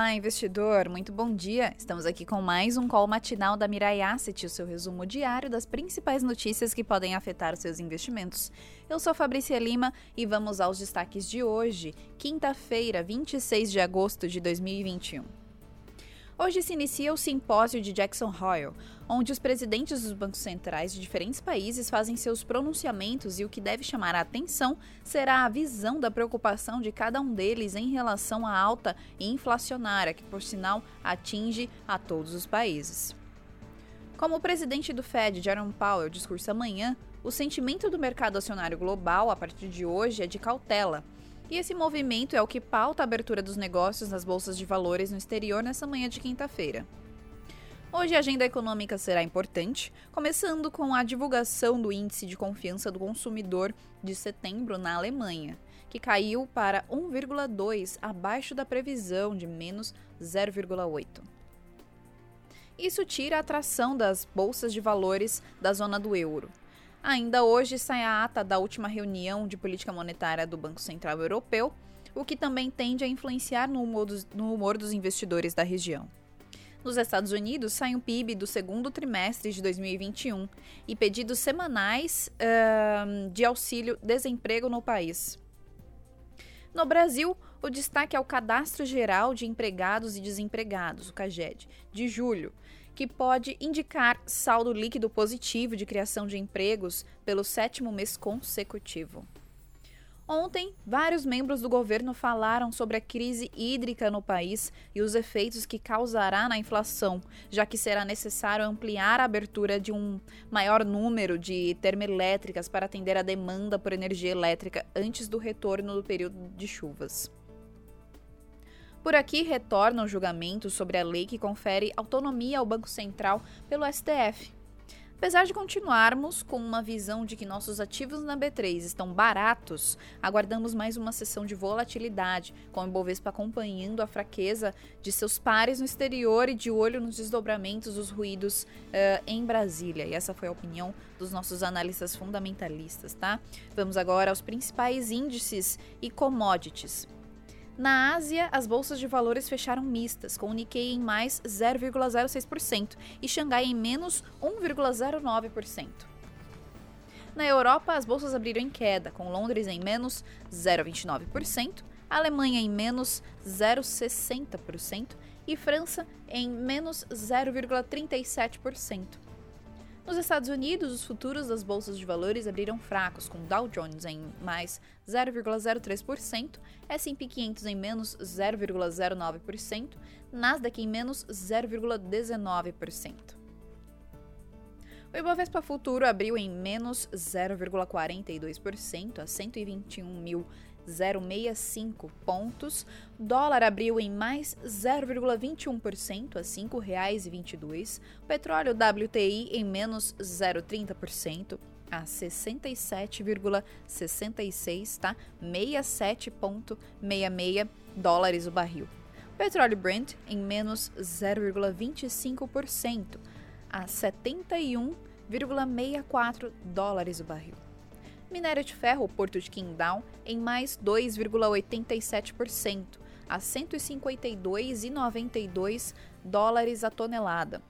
Olá, investidor, muito bom dia. Estamos aqui com mais um call matinal da Mirai Asset, o seu resumo diário das principais notícias que podem afetar os seus investimentos. Eu sou Fabrícia Lima e vamos aos destaques de hoje, quinta-feira, 26 de agosto de 2021. Hoje se inicia o simpósio de Jackson Hole, onde os presidentes dos bancos centrais de diferentes países fazem seus pronunciamentos e o que deve chamar a atenção será a visão da preocupação de cada um deles em relação à alta inflacionária, que por sinal atinge a todos os países. Como o presidente do Fed, Jerome Powell, discursa amanhã, o sentimento do mercado acionário global a partir de hoje é de cautela e esse movimento é o que pauta a abertura dos negócios nas bolsas de valores no exterior nessa manhã de quinta-feira. Hoje a agenda econômica será importante, começando com a divulgação do Índice de Confiança do Consumidor de setembro na Alemanha, que caiu para 1,2, abaixo da previsão de menos 0,8. Isso tira a atração das bolsas de valores da zona do euro. Ainda hoje sai a ata da última reunião de política monetária do Banco Central Europeu, o que também tende a influenciar no humor dos, no humor dos investidores da região. Nos Estados Unidos, sai um PIB do segundo trimestre de 2021 e pedidos semanais uh, de auxílio-desemprego no país. No Brasil, o destaque é o Cadastro Geral de Empregados e Desempregados, o CAGED, de julho, que pode indicar saldo líquido positivo de criação de empregos pelo sétimo mês consecutivo. Ontem, vários membros do governo falaram sobre a crise hídrica no país e os efeitos que causará na inflação, já que será necessário ampliar a abertura de um maior número de termoelétricas para atender a demanda por energia elétrica antes do retorno do período de chuvas. Por aqui retorna o julgamento sobre a lei que confere autonomia ao Banco Central pelo STF. Apesar de continuarmos com uma visão de que nossos ativos na B3 estão baratos, aguardamos mais uma sessão de volatilidade, com o Ibovespa acompanhando a fraqueza de seus pares no exterior e de olho nos desdobramentos dos ruídos uh, em Brasília. E essa foi a opinião dos nossos analistas fundamentalistas, tá? Vamos agora aos principais índices e commodities. Na Ásia, as bolsas de valores fecharam mistas, com o Nikkei em mais 0,06% e Xangai em menos 1,09%. Na Europa, as bolsas abriram em queda, com Londres em menos 0,29%, Alemanha em menos 0,60% e França em menos 0,37%. Nos Estados Unidos, os futuros das bolsas de valores abriram fracos, com Dow Jones em mais 0,03%, S&P 500 em menos 0,09%, Nasdaq em menos 0,19%. O Ibovespa Futuro abriu em menos 0,42% a 121 mil 0,65 pontos. Dólar abriu em mais 0,21% a R$ 5,22. Petróleo WTI em menos 0,30% a 67,66, tá? 67,66 dólares o barril. Petróleo Brent em menos 0,25% a 71,64 dólares o barril. Minério de ferro, Porto de Qingdao, em mais 2,87%, a 152,92 dólares a tonelada.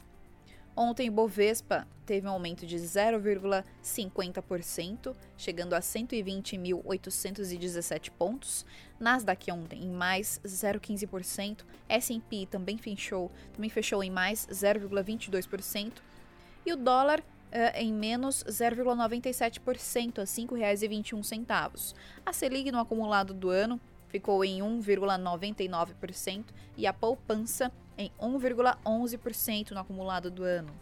Ontem, o Bovespa teve um aumento de 0,50%, chegando a 120.817 pontos. Nasdaq ontem em mais 0,15%. S&P também fechou, também fechou em mais 0,22%. E o dólar uh, em menos 0,97% a R$ 5,21. A Selic no acumulado do ano ficou em 1,99% e a poupança em 1,11% no acumulado do ano.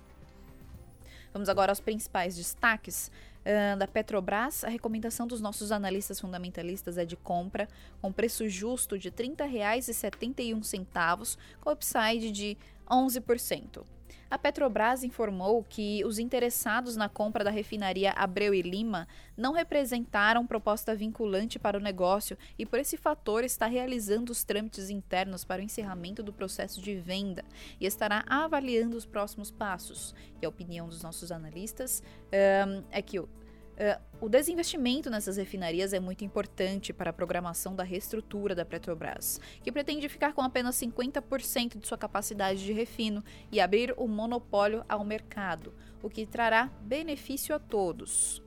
Vamos agora aos principais destaques uh, da Petrobras. A recomendação dos nossos analistas fundamentalistas é de compra com preço justo de R$ 30,71, com upside de 11%. A Petrobras informou que os interessados na compra da refinaria Abreu e Lima não representaram proposta vinculante para o negócio e, por esse fator, está realizando os trâmites internos para o encerramento do processo de venda e estará avaliando os próximos passos. E a opinião dos nossos analistas um, é que o Uh, o desinvestimento nessas refinarias é muito importante para a programação da reestrutura da Petrobras, que pretende ficar com apenas 50% de sua capacidade de refino e abrir o monopólio ao mercado, o que trará benefício a todos.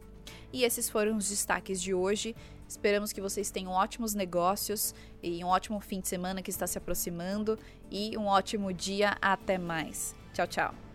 E esses foram os destaques de hoje. Esperamos que vocês tenham ótimos negócios e um ótimo fim de semana que está se aproximando e um ótimo dia. Até mais. Tchau, tchau.